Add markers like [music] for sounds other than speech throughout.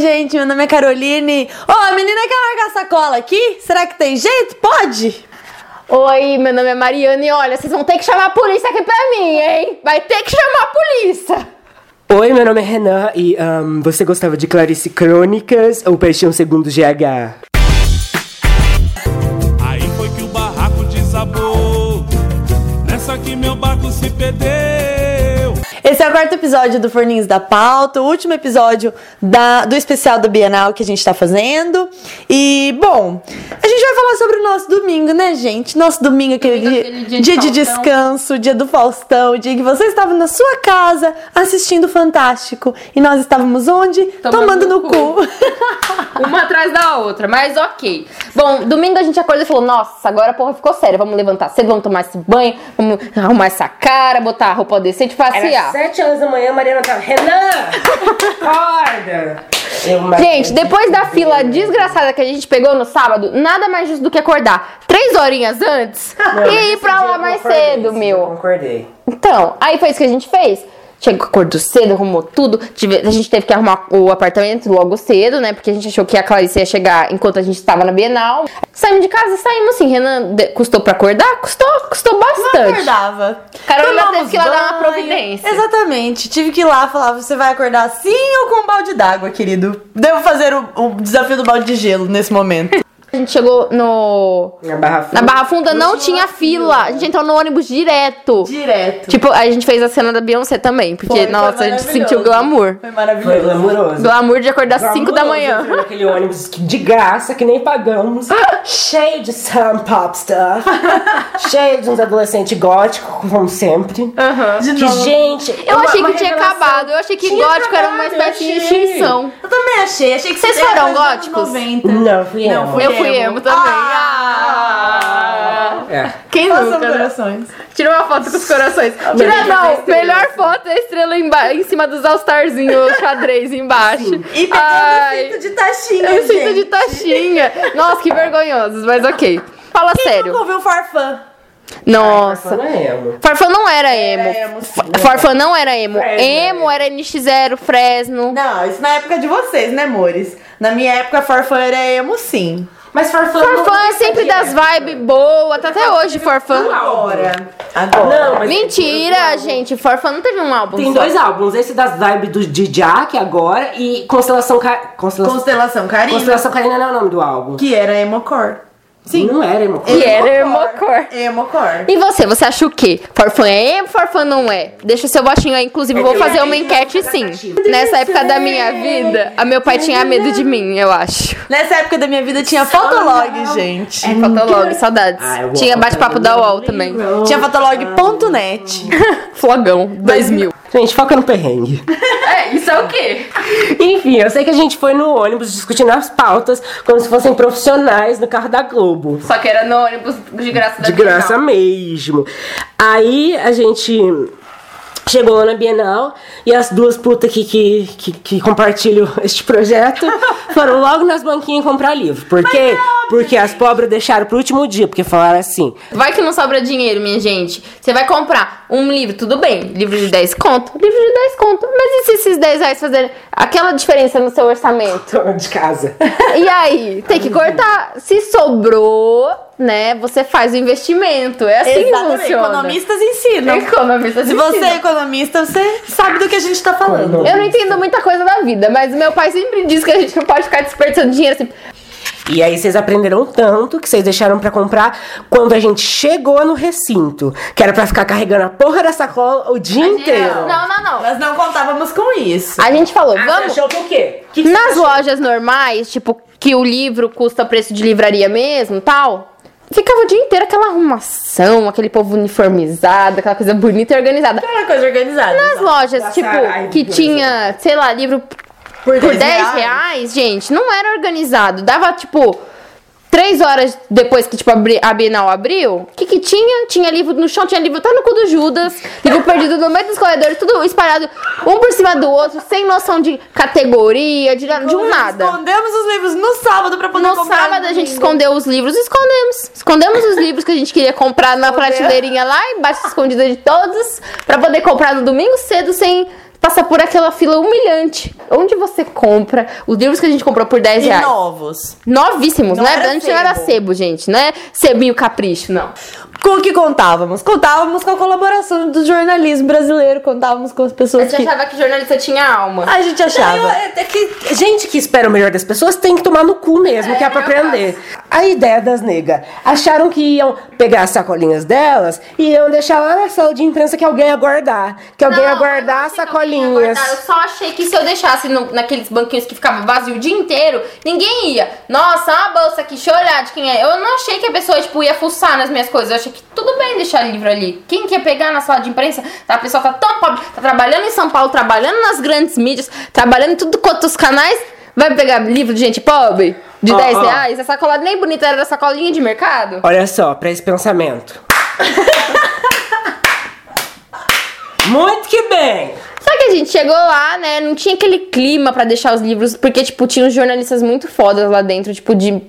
gente, meu nome é Caroline. Ô, a menina quer largar a sacola aqui? Será que tem jeito? Pode? Oi, meu nome é Mariana e olha, vocês vão ter que chamar a polícia aqui pra mim, hein? Vai ter que chamar a polícia. Oi, meu nome é Renan e ahn, você gostava de Clarice Crônicas ou Paixão Segundo GH? Aí foi que o barraco desabou. Nessa que meu barco se perdeu. Quarto episódio do Forninhos da Pauta, o último episódio da- do especial da Bienal que a gente tá fazendo. E, bom, a gente vai falar sobre o nosso domingo, né, gente? Nosso domingo, aquele Domingo, dia, aquele dia de dia de descanso, dia do Faustão, o dia que você estava na sua casa assistindo o Fantástico. E nós estávamos onde? Tomando, Tomando no no cu. [laughs] Uma atrás da outra, mas ok. Bom, domingo a gente acordou e falou: Nossa, agora a porra ficou séria. Vamos levantar cedo, vamos tomar esse banho, vamos arrumar essa cara, botar a roupa decente e passear. Era 7 horas da manhã, a Mariana tava. Renan! Acorda! Gente, depois da fila desgraçada que a gente pegou no sábado, nada mais justo do que acordar três horinhas antes Não, e ir pra lá mais cedo, meu. concordei. Então, aí foi isso que a gente fez. Chegou, acordou cedo, arrumou tudo. A gente teve que arrumar o apartamento logo cedo, né? Porque a gente achou que a Clarice ia chegar enquanto a gente estava na Bienal. Saímos de casa, saímos assim. Renan, de- custou pra acordar? Custou, custou Não bastante. acordava. Carolina Tomamos teve que ir lá dar uma banho. providência. Exatamente. Tive que ir lá falar: você vai acordar assim ou com um balde d'água, querido? Devo fazer o, o desafio do balde de gelo nesse momento. A gente chegou no. Na Barra Funda. Na Barra Funda não tinha fila. A gente entrou no ônibus direto. Direto. Tipo, a gente fez a cena da Beyoncé também. Porque, Foi, foi nossa, a gente sentiu glamour. Foi maravilhoso. Foi glamouroso. Glamour de acordar às 5 da manhã. Naquele ônibus que de graça, que nem pagamos. [laughs] cheio de some pop stuff. cheio de uns adolescentes góticos, como sempre. De Que, novo. gente. Eu uma- achei que tinha revelação. acabado. Eu achei que Tinha gótico era uma acabado, eu espécie de extinção. Eu também achei. Achei que Vocês foram góticos? 90. Não, fui Não, emo. fui Eu fui emo. também. Ah! É. Quem Façam nunca? né? corações. Tira uma foto com os corações. Tira não. Melhor foto é a estrela emba- em cima dos All-Starzinhos, xadrez embaixo. E pegando Ai, o cinto de taxinha, eu sinto gente. de taxinha. Nossa, que vergonhosos, mas ok. Fala Quem sério. nunca ouviu Farfã? Nossa. Não é emo. Farfã não era emo. emo, sim. Farfã não era emo. Fresno Emo era NX0, Fresno. Não, isso na época de vocês, né, amores? Na minha época, Farfã era emo, sim. Mas Farfã. Farfã é sempre das vibes boas, tá até hoje, Farfã. Agora. Agora. Não, mas Mentira, gente. Farfã não teve um álbum Tem só. dois álbuns, esse das vibes do de Jack agora e Constelação Ca... Constelação... Constelação Carina, Constelação Carina não é o nome do álbum. que era emocore. Sim. Não era emo. Que era emocore. Emocore. E você, você acha o quê? Farfã é emo, Farfã não é? Deixa o seu votinho aí, inclusive vou fazer uma enquete sim. Nessa época da minha vida, a meu pai tinha medo de mim, eu acho. Nessa época da minha vida tinha Fotolog, gente. É, Fotolog, saudades. Walk Tinha bate-papo da UOL também. Tinha Fotolog.net. [laughs] Flogão, 2000. Gente, foca no perrengue. [laughs] É, isso é o quê? Enfim, eu sei que a gente foi no ônibus discutindo as pautas como se fossem profissionais no carro da Globo. Só que era no ônibus de graça da De graça mesmo. Aí a gente chegou lá na Bienal e as duas putas que, que, que, que compartilham [laughs] este projeto foram logo nas banquinhas comprar livro. Por quê? Porque as pobres deixaram pro último dia, porque falaram assim. Vai que não sobra dinheiro, minha gente. Você vai comprar um livro, tudo bem. Livro de 10 conto? Livro de 10 conto. Mas e se esses 10 reais fazerem aquela diferença no seu orçamento? [laughs] de casa. E aí, tem que cortar. Se sobrou, né, você faz o investimento. É assim que Exatamente. funciona. Economistas ensinam. Economista Se você é economista, você sabe do que a gente tá falando. Eu não entendo muita coisa da vida, mas meu pai sempre diz que a gente não pode ficar desperdiçando dinheiro assim. E aí vocês aprenderam tanto que vocês deixaram pra comprar quando a gente chegou no recinto, que era pra ficar carregando a porra da sacola o dia inteiro. Não, não, não. Nós não contávamos com isso. A gente falou, Ah, vamos. Você achou que o quê? Que que Nas achou? lojas normais, tipo, que o livro custa preço de livraria mesmo tal, ficava o dia inteiro aquela arrumação, aquele povo uniformizado, aquela coisa bonita e organizada. Era coisa organizada. Nas lojas, tipo, que tinha, sei lá, livro Por por 10 10 reais, gente, não era organizado. Dava, tipo, três horas depois que, tipo, a Bienal abriu, o que que tinha? Tinha livro no chão, tinha livro até no cu do Judas, livro [laughs] perdido no meio dos corredores, tudo espalhado, um por cima do outro, sem noção de categoria, de, de um nada. Escondemos os livros no sábado pra poder No comprar sábado a gente escondeu os livros, escondemos. Escondemos os livros que a gente queria comprar na prateleirinha lá, embaixo escondida de todos, pra poder comprar no domingo cedo sem passar por aquela fila humilhante. Onde você compra os livros que a gente comprou por 10 E reais. novos. Novíssimos, Não não, era era, antes não era sebo, gente. Não é sebinho capricho, não. Com o que contávamos? Contávamos com a colaboração do jornalismo brasileiro, contávamos com as A pessoas gente que. achava que jornalista tinha alma. A gente Não, achava. é, é que gente que espera o melhor das pessoas tem que tomar no cu mesmo, que é pra aprender. A ideia das negas. Acharam que iam pegar as sacolinhas delas e iam deixar lá na sala de imprensa que alguém ia guardar. Que alguém ia Não, guardar eu não as ia sacolinhas. guardar, Eu só achei que se eu deixasse no- naqueles banquinhos que ficava vazio o dia inteiro, ninguém ia. Nossa, uma bolsa aqui, deixa eu olhar de quem é. Eu não achei que a pessoa, tipo, ia fuçar nas minhas coisas. Eu achei que tudo bem deixar livro ali. Quem quer pegar na sala de imprensa? A pessoa tá tão pobre, tá trabalhando em São Paulo, trabalhando nas grandes mídias, trabalhando em tudo quanto os canais. Vai pegar livro de gente pobre? De Ó, 10 ó. reais? A sacola nem bonita era sacolinha de mercado? Olha só, pra esse pensamento. [laughs] Muito que bem! Só que a gente chegou lá, né? Não tinha aquele clima pra deixar os livros, porque, tipo, tinha uns jornalistas muito fodas lá dentro, tipo, de.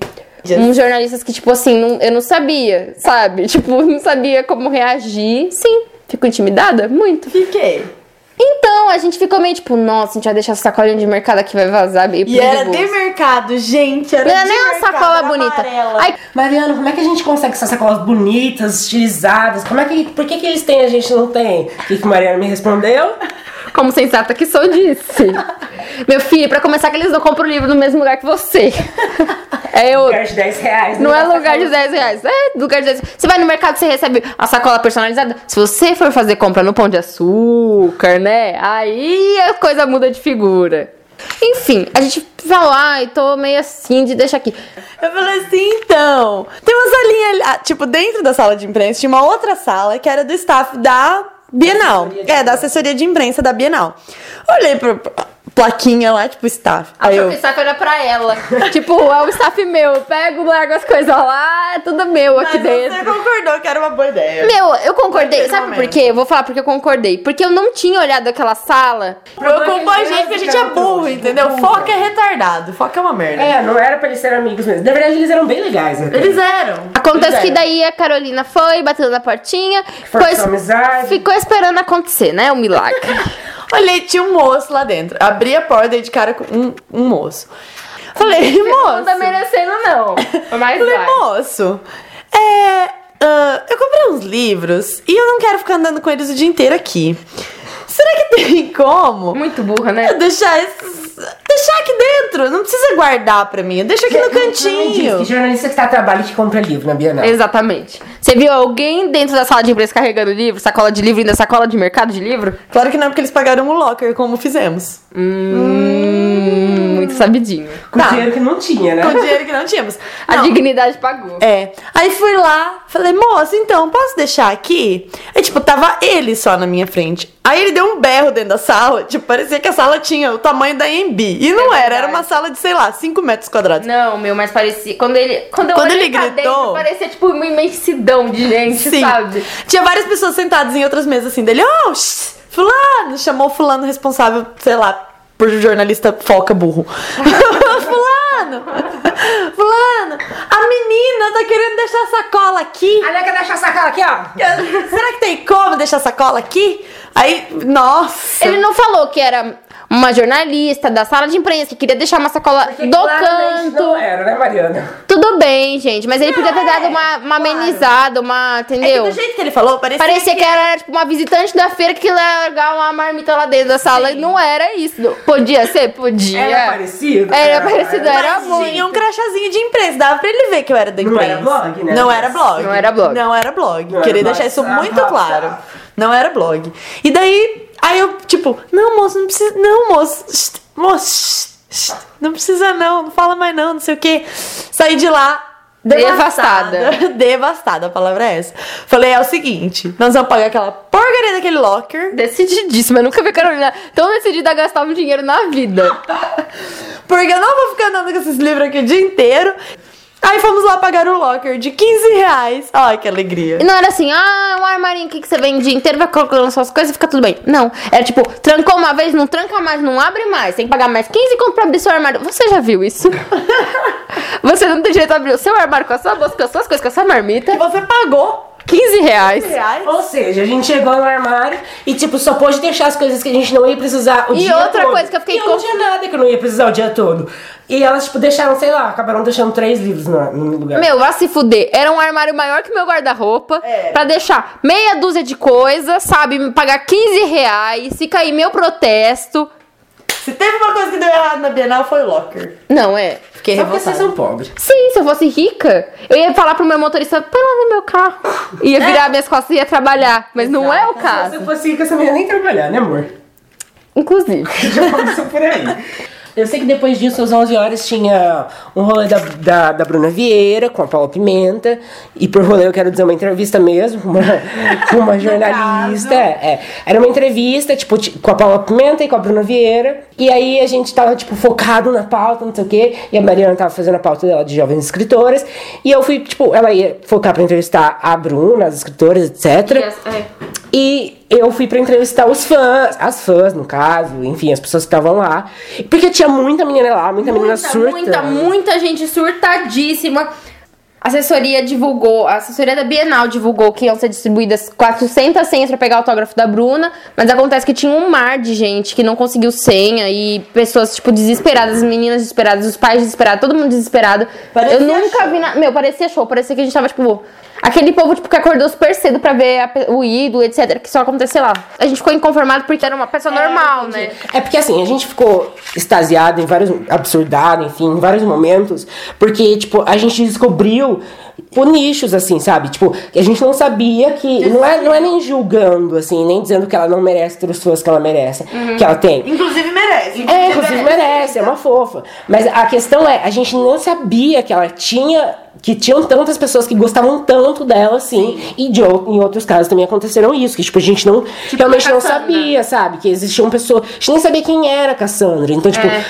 Uns jornalistas que, tipo assim, não- eu não sabia, sabe? [laughs] Tipo, não sabia como reagir. Sim, fico intimidada? Muito. Fiquei. Então, a gente ficou meio tipo, nossa, a gente vai deixar essa sacolinha de mercado aqui, vai vazar meio E era de mercado, gente. Era Não era de nem uma mercado, sacola era bonita. Ai, Mariana, como é que a gente consegue essas sacolas bonitas, estilizadas? Como é que, por que, que eles têm e a gente não tem? O que, que Mariana me respondeu? como sensata que sou, disse. [laughs] Meu filho, pra começar que eles não compram o livro no mesmo lugar que você. [laughs] É eu. Lugar de 10 reais. Não né? é lugar de 10 reais. É lugar de 10 Você vai no mercado, você recebe a sacola personalizada. Se você for fazer compra no Pão de Açúcar, né? Aí a coisa muda de figura. Enfim, a gente falou, ai, tô meio assim de deixar aqui. Eu falei assim, então. Tem uma salinha ali. ah, tipo, dentro da sala de imprensa tinha uma outra sala que era do staff da Bienal. É, da assessoria de imprensa da Bienal. Olhei pra plaquinha lá, tipo, staff. Aí eu. que o staff era pra ela. [laughs] tipo, é o staff meu. Pego, largo as coisas lá, é tudo meu aqui Mas dentro. você concordou que era uma boa ideia. Meu, eu concordei. Sabe por momento. quê? Eu vou falar porque eu concordei. Porque eu não tinha olhado aquela sala. Preocupa a gente que a gente é burro, entendeu? Foca é retardado. Foca é uma merda. É, não era pra eles serem amigos mesmo. Na verdade, eles eram bem legais, né? Eles eram. Acontece Pois que é. daí a Carolina foi, bateu na portinha, Forçou ficou, amizade. ficou esperando acontecer, né? O milagre. [laughs] Olhei, tinha um moço lá dentro. Abri a porta e de cara com um, um moço. Falei, moço. Não tá merecendo, não. [laughs] Mas Falei, vai. moço, é. ah, eu comprei uns livros e eu não quero ficar andando com eles o dia inteiro aqui. Será que tem como? Muito burra, eu né? deixar esses. Deixar aqui dentro? Não precisa guardar pra mim. Deixa aqui no diz cantinho. Que jornalista que tá a trabalho que compra livro na Bienal. Exatamente. Você viu alguém dentro da sala de imprensa carregando livro, sacola de livro, ainda sacola de mercado de livro? Claro que não, porque eles pagaram o locker, como fizemos. Hum, muito sabidinho. Com Tá. dinheiro que não tinha, né? Com dinheiro que não tínhamos. A Não. dignidade pagou. É. Aí fui lá, falei, moça, então, posso deixar aqui? Aí, tipo, tava ele só na minha frente. Aí ele deu um berro dentro da sala, tipo, parecia que a sala tinha o tamanho da EMB. E não É era, era uma sala de, sei lá, 5 metros quadrados. Não, meu, mas parecia. Quando ele. Quando eu Quando olhei ele gritou- dentro, parecia tipo uma imensidão de gente, Sim. sabe? Tinha várias pessoas sentadas em outras mesas assim dele. Oh, shh, fulano! Chamou o fulano responsável, sei lá, por jornalista foca burro. [laughs] fulano! Fulano! A menina tá querendo deixar a sacola aqui. A nega deixa a sacola aqui, ó. Será que tem como deixar a sacola aqui? Aí, nossa! Ele não falou que era uma jornalista da sala de imprensa que queria deixar uma sacola Porque do canto. Não era, né, Mariana? Tudo bem, gente, mas ele podia ter dado uma, uma claro. amenizada, uma. É que Entendeu? do jeito que ele falou, parecia, Parecia que era tipo uma visitante da feira que ia largar uma marmita lá dentro da sala. E não era isso. Podia ser? Podia. Era parecido? Era parecido, era Mas muito. tinha um crachazinho de imprensa, dava pra ele ver que eu era da Não imprensa. era blog, né? Não era blog. Não era blog. Não era blog. Não Queria era deixar isso Ah, muito tá. claro. Não era blog. E daí, aí eu, tipo, não, moço, não precisa. Não, moço. Shh, moço, shh, não precisa não, não fala mais não, não sei o quê. Saí de lá. Devastada. Devastada. [laughs] Devastada, a palavra é essa. Falei, é o seguinte, nós vamos pagar aquela porcaria daquele locker. Decididíssima. Eu nunca vi Carolina tão decidida a gastar um dinheiro na vida. [laughs] Porque eu não vou ficar andando com esses livros aqui o dia inteiro. Aí fomos lá pagar o locker de 15 reais. Ai, que alegria. E não era assim, ah, um armarinho aqui que você vem o dia inteiro, vai colocando suas coisas e fica tudo bem. Não. Era tipo, trancou uma vez, não tranca mais, não abre mais. Tem que pagar mais 15 conto pra abrir seu armário. Você já viu isso? [laughs] Você não tem direito a abrir o seu armário com a sua bolsa, com as suas coisas, com a sua marmita. Que você pagou 15 reais. Reais? Ou seja, a gente chegou no armário e, tipo, só pôde deixar as coisas que a gente não ia precisar o E dia outra todo. coisa que eu fiquei E eu não tinha nada que eu não ia precisar o dia todo. E elas, tipo, deixaram, sei lá, acabaram deixando três livros no, no lugar. Meu, vá se fuder. Era um armário maior que meu guarda-roupa. É. Pra deixar meia dúzia de coisas, sabe? Me pagar 15 reais. Fica aí meu protesto. Se na Bienal, foi locker. Não, é. Fiquei Só porque vocês revoltada. são pobres. Sim, se eu fosse rica, eu ia falar pro meu motorista, põe lá no meu carro. [laughs] Ia virar minhas costas e ia trabalhar. Mas não é o Se caso. você fosse rica, você não ia nem trabalhar, né, amor? Inclusive. [laughs] Já começou por aí. Eu sei que depois disso, às 11 horas, tinha um rolê da, da, da Bruna Vieira com a Paula Pimenta. E por rolê eu quero dizer uma entrevista mesmo, com [laughs] uma, com uma jornalista. É, era uma entrevista, tipo, ti- com a Paula Pimenta e com a Bruna Vieira. E aí a gente tava, tipo, focado na pauta, não sei o quê. E a Mariana tava fazendo a pauta dela de jovens escritoras. E eu fui, tipo, ela ia focar pra entrevistar a Bruna, as escritoras, etc. E eu fui pra entrevistar os fãs, as fãs, no caso, enfim, as pessoas que estavam lá. Porque tinha muita menina lá, muita, menina Muita, surta. muita, muita gente surtadíssima. A assessoria divulgou, a assessoria da Bienal divulgou que iam ser distribuídas 400 senhas pra pegar o autógrafo da Bruna, mas acontece que tinha um mar de gente que não conseguiu senha e pessoas, tipo, desesperadas, as meninas desesperadas, os pais desesperados, todo mundo desesperado. Parecia Eu nunca show. vi nada. Meu, parecia show, parecia que a gente tava, tipo. Aquele povo, tipo, que acordou super cedo pra ver a o ídolo, etc. Que só aconteceu lá. A gente ficou inconformado porque era uma pessoa normal, né? É porque assim, a gente ficou extasiado em vários. absurdado, enfim, em vários momentos. Porque, tipo, a gente descobriu por nichos, assim, sabe? Tipo, a gente não sabia que. Não é, não é nem julgando, assim, nem dizendo que ela não merece ter os fãs que ela merece. Que ela tem. Inclusive merece. É, inclusive merece, é uma fofa. Mas a questão é, a gente não sabia que ela tinha. Que tinham tantas pessoas que gostavam tanto dela, assim. E de, em outros casos também aconteceram isso. Que, tipo, a gente não. realmente a não sabia, sabe? Que existiam pessoas. A gente nem sabia quem era a Cassandra. Então, tipo, É.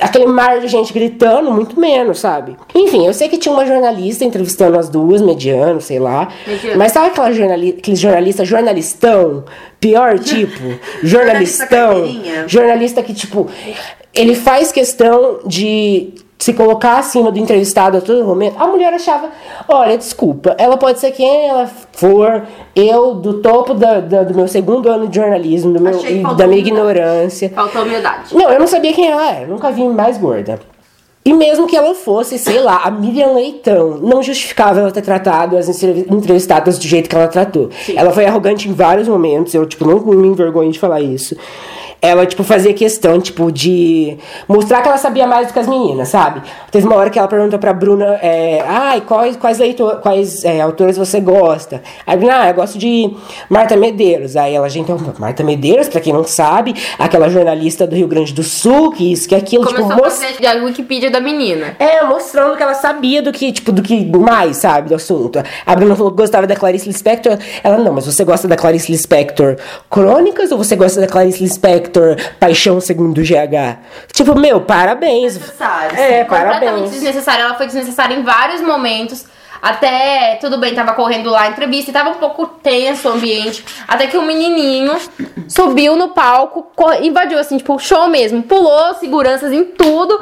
aquele mar de gente gritando, muito menos, sabe? Enfim, eu sei que tinha uma jornalista entrevistando as duas, mediano, sei lá. Mediano. Mas sabe aquela jornali aquele jornalista jornalistão? Pior tipo? [laughs] jornalistão. carteirinha? Jornalista que, tipo, ele faz questão de se colocar acima do entrevistado a todo momento. A mulher achava, olha, desculpa, ela pode ser quem ela for, eu, do topo da, da- do meu segundo ano de jornalismo, do meu, e da minha ignorância. Faltou humildade. Não, eu não sabia quem ela era, nunca vi mais gorda. E mesmo que ela fosse, sei lá, a Miriam Leitão, não justificava ela ter tratado as entrev- entrevistadas do jeito que ela tratou. Ela foi arrogante em vários momentos, eu, tipo, não me envergonho de falar isso. Ela, tipo, fazia questão, tipo, de mostrar que ela sabia mais do que as meninas, sabe? Teve uma hora que ela perguntou pra Bruna, é, ai, quais, quais, leitor, quais é, autores você gosta? Aí a Bruna, ah, eu gosto de Marta Medeiros. Aí ela, gente, então, Marta Medeiros, pra quem não sabe, aquela jornalista do Rio Grande do Sul, que isso, que aquilo, Começou tipo, a mos- fazer a Wikipedia da menina. é, mostrando que ela sabia do que, tipo, do que mais, sabe, do assunto. A Bruna falou que gostava da Clarice Lispector. Ela, não, mas você gosta da Clarice Lispector Crônicas ou você gosta da Clarice Lispector Paixão Segundo GH? Tipo, meu, parabéns. Desnecessário, É, completamente parabéns. desnecessária. Ela foi desnecessária em vários momentos. Até, tudo bem, tava correndo lá a entrevista e tava um pouco tenso o ambiente. Até que um menininho subiu no palco, invadiu assim, tipo, show mesmo. Pulou seguranças em tudo.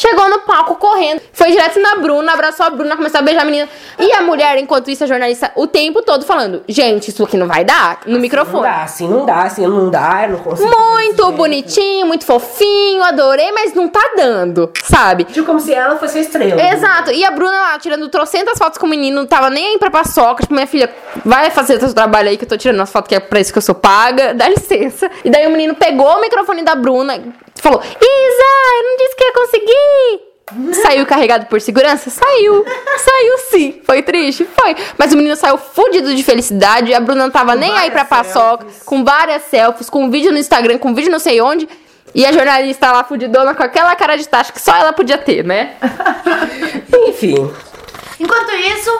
Chegou no palco correndo, foi direto na Bruna, abraçou a Bruna, começou a beijar a menina. E a mulher, enquanto isso, a jornalista, o tempo todo falando: Gente, isso aqui não vai dar no Não microfone. dá, assim não dá, assim não dá, eu não consigo. Muito bonitinho, muito fofinho, adorei, mas não tá dando, sabe? Tipo, como se ela fosse a estrela. Exato, e a Bruna lá tirando trocentas fotos com o menino, não tava nem aí pra paçoca. Tipo, minha filha, vai fazer seu trabalho aí que eu tô tirando as fotos que é pra isso que eu sou paga, dá licença. E daí o menino pegou o microfone da Bruna falou: Isa, eu não disse que ia conseguir. Saiu carregado por segurança? Saiu. Saiu sim. Foi triste? Foi. Mas o menino saiu fudido de felicidade. A Bruna não tava nem aí pra paçoca. Com várias selfies, com vídeo no Instagram, com vídeo não sei onde. E a jornalista lá fudidona com aquela cara de taxa que só ela podia ter, né? [laughs] Enfim. Enquanto isso,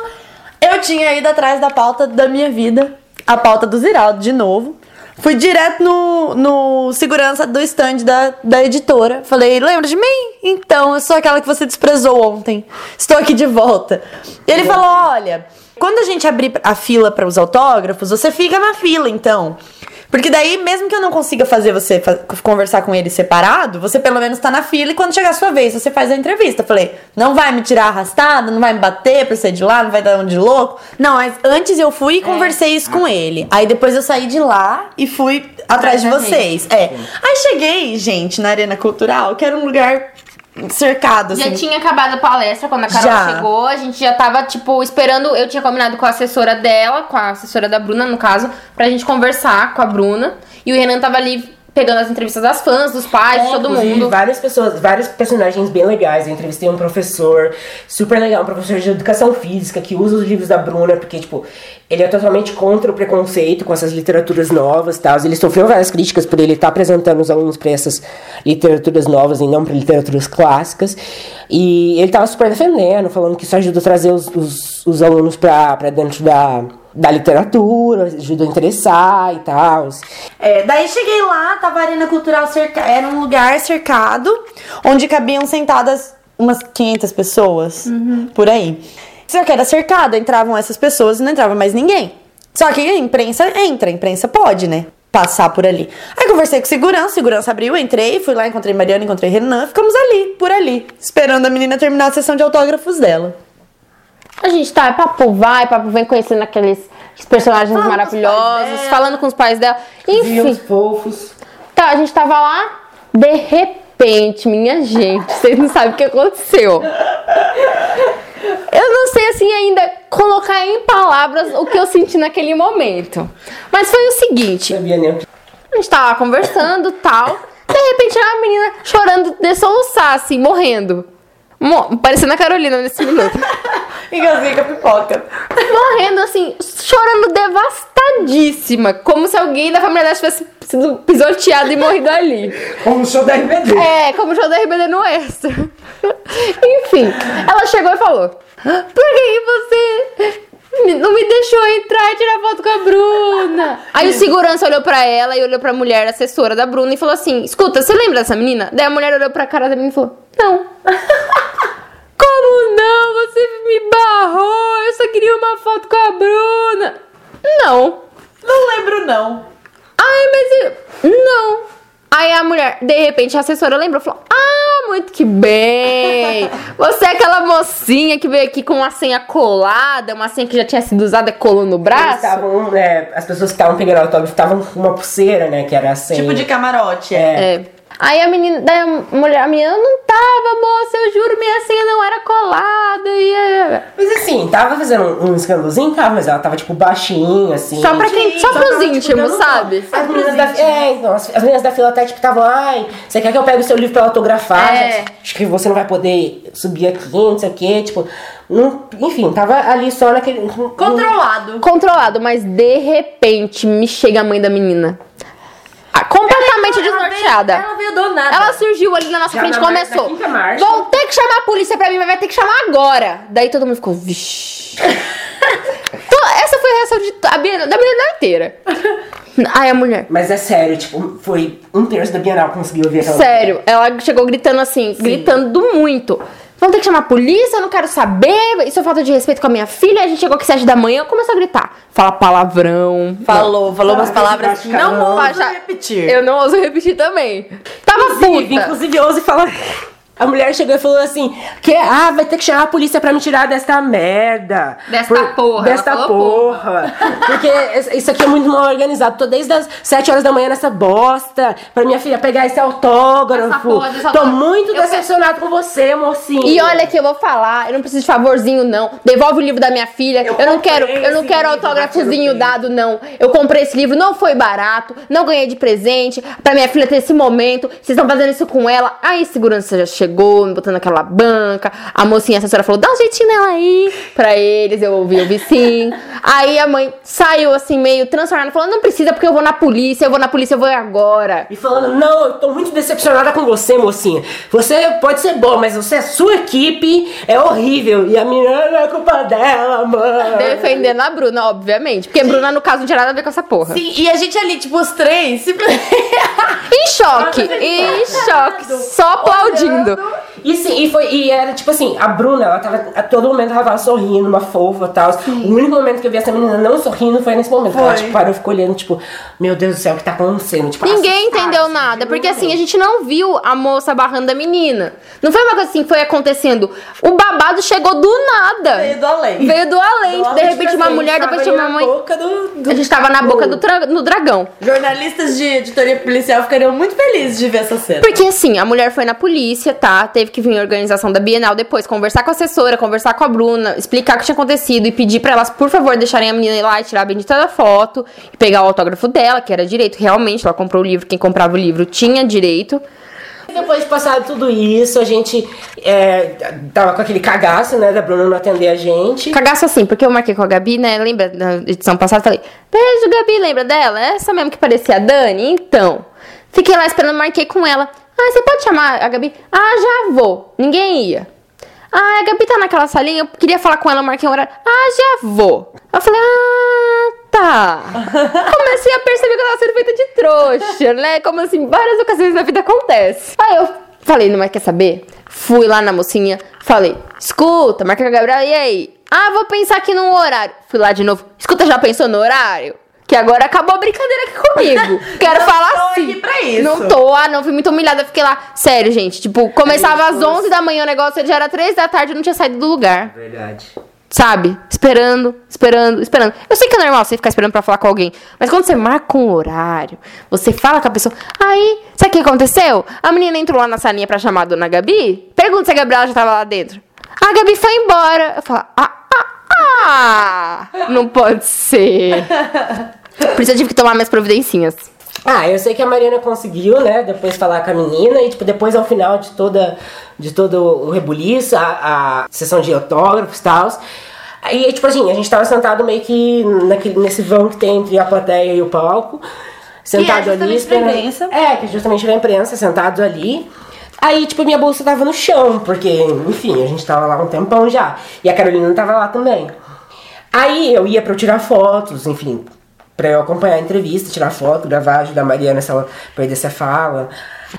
eu tinha ido atrás da pauta da minha vida, a pauta do Ziraldo, de novo. Fui direto no, no segurança do stand da, da editora. Falei, lembra de mim? Então, eu sou aquela que você desprezou ontem. Estou aqui de volta. E ele falou: olha, quando a gente abrir a fila para os autógrafos, você fica na fila, então. Porque daí, mesmo que eu não consiga fazer você fa- conversar com ele separado, você pelo menos tá na fila e quando chegar a sua vez, você faz a entrevista. Eu falei, não vai me tirar arrastada, não vai me bater pra sair de lá, não vai dar um de louco. Não, mas antes eu fui e conversei isso com ele. Aí depois eu saí de lá e fui atrás de vocês. É. Aí cheguei, gente, na Arena Cultural, que era um lugar cercado, assim. Já tinha acabado a palestra quando a Carol Já. chegou. A gente já tava, tipo, esperando. Eu tinha combinado com a assessora dela, com a assessora da Bruna, no caso, pra gente conversar com a Bruna. E o Renan tava ali pegando as entrevistas das fãs, dos pais, de É, todo inclusive, mundo. Várias pessoas, vários personagens bem legais. Eu entrevistei um professor super legal, um professor de educação física que usa os livros da Bruna, porque, tipo, ele é totalmente contra o preconceito com essas literaturas novas e tal. Ele sofreu várias críticas por ele estar apresentando os alunos para essas literaturas novas e não para literaturas clássicas. E ele tava super defendendo, falando que isso ajuda a trazer os, os, os alunos pra dentro da, da literatura, ajuda a interessar e tal. É, daí cheguei lá, tava a Arena Cultural cercada. Era um lugar cercado, onde cabiam sentadas umas 500 pessoas, por aí. Só que era cercado, entravam essas pessoas e não entrava mais ninguém. Só que a imprensa entra, a imprensa pode, né? Passar por ali. Aí conversei com segurança, segurança abriu, entrei, fui lá, encontrei Mariana, encontrei Renan, ficamos ali, por ali, esperando a menina terminar a sessão de autógrafos dela. A gente tá, é papo vai, papo vem conhecendo aqueles personagens Falando com os maravilhosos, dela. falando com os pais dela. Enfim, fofos. tá, a gente tava lá, de repente, minha gente, vocês não sabem o que aconteceu. Eu não sei assim ainda colocar em palavras o que eu senti naquele momento. Mas foi o seguinte, que a gente tava lá conversando tal. De repente a menina chorando de soluçar, assim, morrendo. Mo- parecendo a Carolina nesse minuto. [laughs] Igualzinho com a pipoca. morrendo assim, chorando devastadíssima. Como se alguém da família dela tivesse sido pisoteado e morrido ali. Como o show da RBD. É, como o show da RBD no Extra. [laughs] Enfim, ela chegou e falou: Por que você não me deixou entrar e tirar foto com a Bruna? Aí o segurança olhou pra ela e olhou pra mulher, assessora da Bruna, e falou assim: Escuta, você lembra dessa menina? Daí a mulher olhou pra cara da menina e falou: Não. [laughs] Como não? Você me barrou! Eu só queria uma foto com a Bruna! Não. Não lembro, não. Ai, mas eu... Não. Aí a mulher, de repente, a assessora lembrou e falou: Ah, muito que bem! Você é aquela mocinha que veio aqui com uma senha colada, uma senha que já tinha sido usada, colou no Eles braço? estavam, né, as pessoas que estavam pegando autógrafo estavam com uma pulseira, né, que era assim. Tipo de camarote, é. É. Aí a menina, daí a mulher, a menina, não tava, moça, eu juro, minha senha não era colada. E... é." Mas assim, tava fazendo um, um escândalozinho, tava, mas ela tava tipo baixinha, assim. Só pra quem, só Só pros tava, tipo, íntimos, dando- sabe? As meninas da, é, então, as, as meninas da fila até tipo estavam, ai, você quer que eu pegue o seu livro pra autografar? É. Acho que você não vai poder subir aqui, não sei o quê, tipo. Não, enfim, tava ali só naquele. Controlado. Controlado, mas de repente me chega a mãe da menina. Ah, completamente Ela veio- desnorteada. Ela veio do nada. Ela surgiu ali na nossa Já frente e começou. Vão ter que chamar a polícia pra mim, mas vai ter que chamar agora. Daí todo mundo ficou, vixi. Então, [laughs] essa foi a reação de, a Bienal- da Bienal inteira. Aí a mulher, Mas é sério, tipo, foi um terço da Bienal que conseguiu ouvir aquela. sério, ela chegou gritando assim, gritando muito. Vão ter que chamar a polícia, eu não quero saber. Isso é falta de respeito com a minha filha. A gente chegou aqui às 7 da manhã, começou a gritar. Fala palavrão. Falou, falou umas palavras que Não não ouso repetir. Eu não ouso repetir também. Tava Inclusive, puta. inclusive, ouso falar. A mulher chegou e falou assim: que ah, vai ter que chamar a polícia pra me tirar desta merda. Desta porra, Desta falou porra. Porque isso aqui é muito mal organizado. Tô desde as 7 horas da manhã nessa bosta. Pra minha filha pegar esse autógrafo. Essa porra Tô muito Eu decepcionado com você, mocinho. E olha que eu vou falar, eu não preciso de favorzinho, não. Devolve o livro da minha filha. Eu, Eu não quero, eu não quero autógrafozinho dado, não. Eu comprei esse livro, não foi barato, não ganhei de presente pra minha filha ter esse momento. Vocês estão fazendo isso com ela. Aí segurança já chegou, me botando naquela banca. A mocinha, a assessora falou: dá um jeitinho nela aí. Pra eles, eu ouvi, ouvi sim. [laughs] Aí a mãe saiu assim, meio transformada, falando: não precisa, porque eu vou na polícia, eu vou na polícia, eu vou agora. E falando, não, eu tô muito decepcionada com você, mocinha. Você pode ser boa, mas você, a sua equipe é horrível. E a menina não é culpa dela, mano. Defendendo a Bruna, obviamente. Porque a Bruna, no caso, não tinha nada a ver com essa porra. Sim, e a gente ali, tipo, os três, simplesmente. [laughs] Em choque, em choque, só aplaudindo. E sim, e foi, e era tipo assim, a Bruna, ela tava, a todo momento ela tava sorrindo, uma fofa e tal. O único momento que eu vi essa menina não sorrindo foi nesse momento. Ela, Foi. tipo, parou e ficou olhando, tipo, meu Deus do céu, o que tá acontecendo? Tipo, Ninguém assustada, entendeu assim, nada, porque assim, a gente não viu a moça barrando a menina. Não foi uma coisa assim que foi acontecendo. O babado chegou do nada. Veio do além. Veio do além. Do De além, repente, Tipo uma assim, mulher, depois tinha uma na mãe. boca do, do- A gente tava na boca do, tra- no dragão. Jornalistas de editoria policial ficariam muito felizes de ver essa cena. Porque assim, a mulher foi na polícia, tá? Teve que vir a organização da Bienal depois, conversar com a assessora, conversar com a Bruna, explicar o que tinha acontecido e pedir pra elas, por favor, deixarem a menina ir lá e tirar a bendita da foto e pegar o autógrafo dela, que era direito. Realmente, ela comprou o livro, quem comprava o livro tinha direito. Depois de passar tudo isso, a gente é, tava com aquele cagaço, né, da Bruna não atender a gente. Cagaço assim, porque eu marquei com a Gabi, né? Lembra da edição passada? Falei, beijo, Gabi, lembra dela? Essa mesmo que parecia a Dani? Então. Fiquei lá esperando, marquei com ela. Ah, você pode chamar a Gabi? Ah, já vou. Ninguém ia. Ah, a Gabi tá naquela salinha, eu queria falar com ela, marquei um horário. Ah, já vou. Eu falei, ah, tá. [laughs] Comecei a perceber que eu tava sendo feita de trouxa, né? Como assim, várias ocasiões na vida acontece. Aí eu falei, não mais quer saber? Fui lá na mocinha, falei, escuta, marca com a Gabriela, e aí? Ah, vou pensar aqui num horário. Fui lá de novo, escuta, já pensou no horário? Que agora acabou a brincadeira aqui comigo. [laughs] Quero Não falar tô assim. aqui pra isso. Não tô, ah, não, fui muito humilhada. Fiquei lá, sério, gente. Tipo, começava às 11 da manhã o negócio, já era 3 da tarde, eu não tinha saído do lugar. Verdade. Sabe? Esperando, esperando, esperando. Eu sei que é normal você ficar esperando pra falar com alguém, mas quando você marca um horário, você fala com a pessoa. Aí, sabe o que aconteceu? A menina entrou lá na salinha pra chamar a dona Gabi. Pergunta se a Gabriela já tava lá dentro. A Gabi foi embora. Eu falo, ah, ah, ah! Não pode ser. [laughs] Por isso eu tive que tomar minhas providencinhas. Ah, eu sei que a Mariana conseguiu, né, depois falar com a menina e, tipo, depois ao final de toda, de todo o rebuliço, a, a sessão de autógrafos e tal, aí, tipo assim, a gente tava sentado meio que naquele, nesse vão que tem entre a plateia e o palco, sentado ali, justamente pra esperando- imprensa. É, que é justamente pra imprensa, sentados ali. Aí, tipo, minha bolsa tava no chão, porque, enfim, a gente tava lá um tempão já. E a Carolina tava lá também. Aí eu ia pra eu tirar fotos, enfim, pra eu acompanhar a entrevista, tirar foto, gravar, ajudar a Mariana se ela perdesse a fala.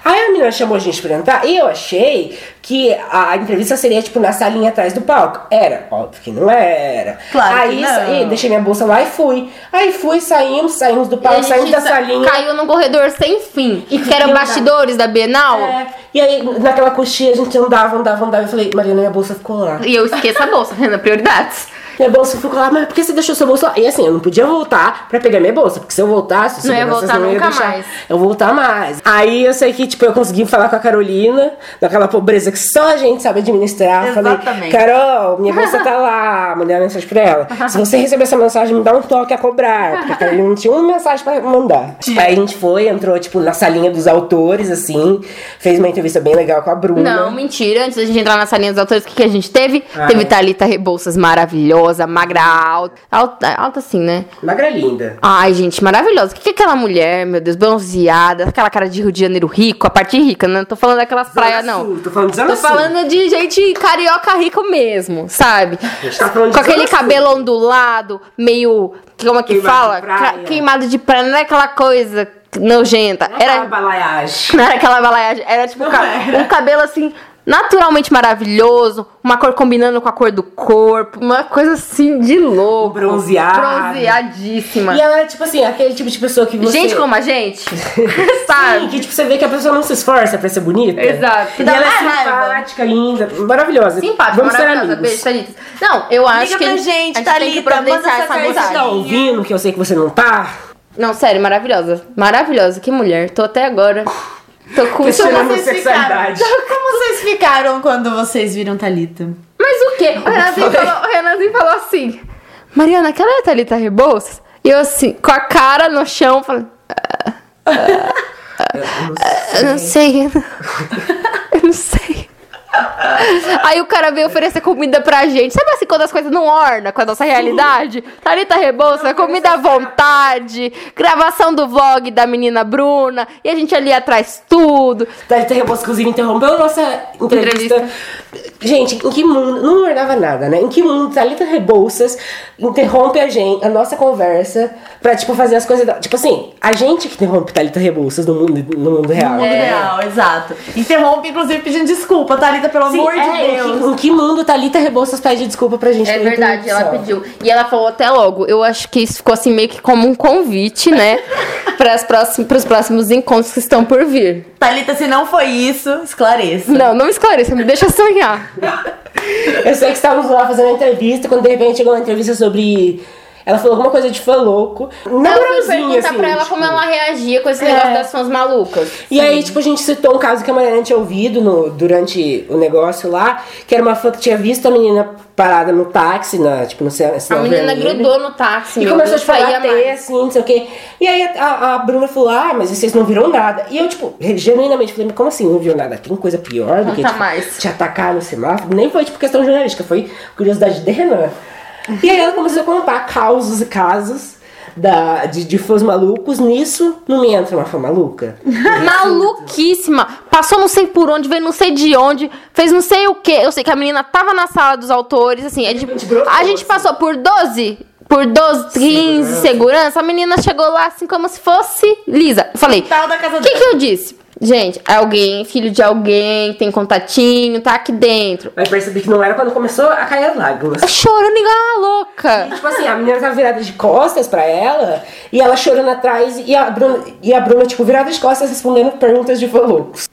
Aí a menina chamou a gente pra entrar e eu achei que a entrevista seria, tipo, na salinha atrás do palco. Era, óbvio que não era. Claro que Aí não. saí, deixei minha bolsa lá e fui. Aí fui, saímos, saímos do palco, saímos da sa- salinha. Caiu num corredor sem fim. E que eram fiquei bastidores da Bienal. É, e aí, naquela coxinha, a gente andava, andava, andava. Eu falei, Mariana, minha bolsa ficou lá. E eu esqueço a bolsa, [laughs] Renan, prioridades. Minha bolsa ficou lá, mas por que você deixou sua bolsa lá? E assim, eu não podia voltar pra pegar minha bolsa, porque se eu voltasse, Não ia voltar ia nunca deixar mais. Eu voltar mais. Aí eu sei que, tipo, eu consegui falar com a Carolina, daquela pobreza que só a gente sabe administrar. Eu Falei, Exatamente. Carol, minha bolsa tá [laughs] lá. Mandei uma mensagem pra ela. Se você receber essa mensagem, me dá um toque a cobrar. Porque a Carolina não tinha uma mensagem pra mandar. Aí a gente foi, entrou, tipo, na salinha dos autores, assim, fez uma entrevista bem legal com a Bruna. Não, mentira. Antes da gente entrar na salinha dos autores, o que, que a gente teve? Ah, teve é. Thalita Rebouças maravilhosa, magra alta. Alta, alta assim, né? Magra linda. Ai, gente, maravilhosa. O que, que é aquela mulher, meu Deus, bronzeada, aquela cara de Rio de Janeiro rico, a parte rica, né? Não tô falando daquelas praias, não. Sul, Tô falando de Zona Tô Sul. falando de gente carioca rico mesmo, sabe? gente tá falando de Com aquele Zona Sul. cabelo ondulado, meio. Como é que Queimado fala? de Queimado de praia, não é aquela coisa nojenta. Era Era, balaiagem. [laughs] não era aquela balaiagem, era tipo um cabelo assim, naturalmente maravilhoso, uma cor combinando com a cor do corpo, uma coisa assim de louco. Bronzeado. Bronzeadíssima. E ela é tipo assim, aquele tipo de pessoa que você. Gente como a gente, [laughs] Sim, sabe? que tipo, você vê que a pessoa não se esforça pra ser bonita. Exato. E dá ela é mais raiva. simpática, linda, maravilhosa. Simpática, Vamos ser maravilhosa. amigos. Beijo, Thalita. Não, eu acho Liga que pra a gente, a gente tem que Thalita, providenciar essa essa Você tá ouvindo, que eu sei que você não tá? Não, sério, maravilhosa. Maravilhosa, que mulher. Tô até agora. Tô com Questionando Como vocês homossexualidade. ficaram? Como vocês ficaram quando vocês viram Thalita? Mas o quê? O Renanzinho falou, o Renanzinho falou assim: Mariana, aquela é a Thalita Rebouças? E eu assim, com a cara no chão, falando. Eu não sei. Eu [laughs] não, eu não sei. Aí o cara veio oferecer comida pra gente. Sabe assim, quando as coisas não ornam com a nossa realidade? Thalita Rebouça, comida à vontade, gravação do vlog da menina Bruna, e a gente ali atrás tudo. Thalita Rebouças, inclusive, interrompeu nossa entrevista. Entrevista. Gente, em que mundo. Não ornava nada, né? Em que mundo Thalita Rebouças interrompe a gente, a nossa conversa, pra, tipo, fazer as coisas. da- Tipo assim, a gente que interrompe Thalita Rebouças no mundo, no mundo real. No mundo real, exato. Interrompe, inclusive, pedindo desculpa. Thalita pelo Sim, amor de é, em Deus. que- Em que mundo Thalita Rebouças pede desculpa pra gente? É verdade, ela pediu. E ela falou até logo. Eu acho que isso ficou assim meio que como um convite, né? [laughs] Para os próximos encontros que estão por vir. Thalita, se não foi isso, esclareça. Não, não esclareça, me deixa sonhar. Eu sei que estávamos lá fazendo a entrevista, quando de repente chegou uma entrevista sobre. Ela falou alguma coisa de fã louco. eu fui perguntar assim. pra ela tipo. como ela reagia com esse É. negócio das fãs malucas. E aí, tipo, a gente citou um caso que a Mariana tinha ouvido no, durante o negócio lá, que era uma fã que tinha visto a menina parada no táxi, na, tipo, no sinal A menina vermelho. grudou no táxi, E começou a não te falar mais. assim, não sei o quê. E aí a, a Bruna falou, ah, mas vocês não viram nada. E eu, tipo, genuinamente falei, mas como assim não viu nada? Tem coisa pior do que Conta tipo, te atacar no semáforo? Nem foi, tipo, questão jornalística, foi curiosidade de Renan. E aí ela começou a contar causos e casos da, de, de fãs malucos. Nisso, não me entra uma fã maluca. [laughs] Maluquíssima. Passou não sei por onde, veio não sei de onde, fez não sei o que. Eu sei que a menina tava na sala dos autores, assim, é de- a gente assim. passou por 12, por 12, 15 segurança. A menina chegou lá assim como se fosse lisa. Eu falei, o que que eu disse? Gente, alguém, filho de alguém, tem contatinho, tá aqui dentro. Aí percebi que não era quando começou a cair as lágrimas. [laughs] Chorando igual uma louca. Tipo assim, a menina tava virada de costas pra ela, e ela chorando atrás, e a Bruna, e a Bruna tipo, virada de costas respondendo perguntas de loucos.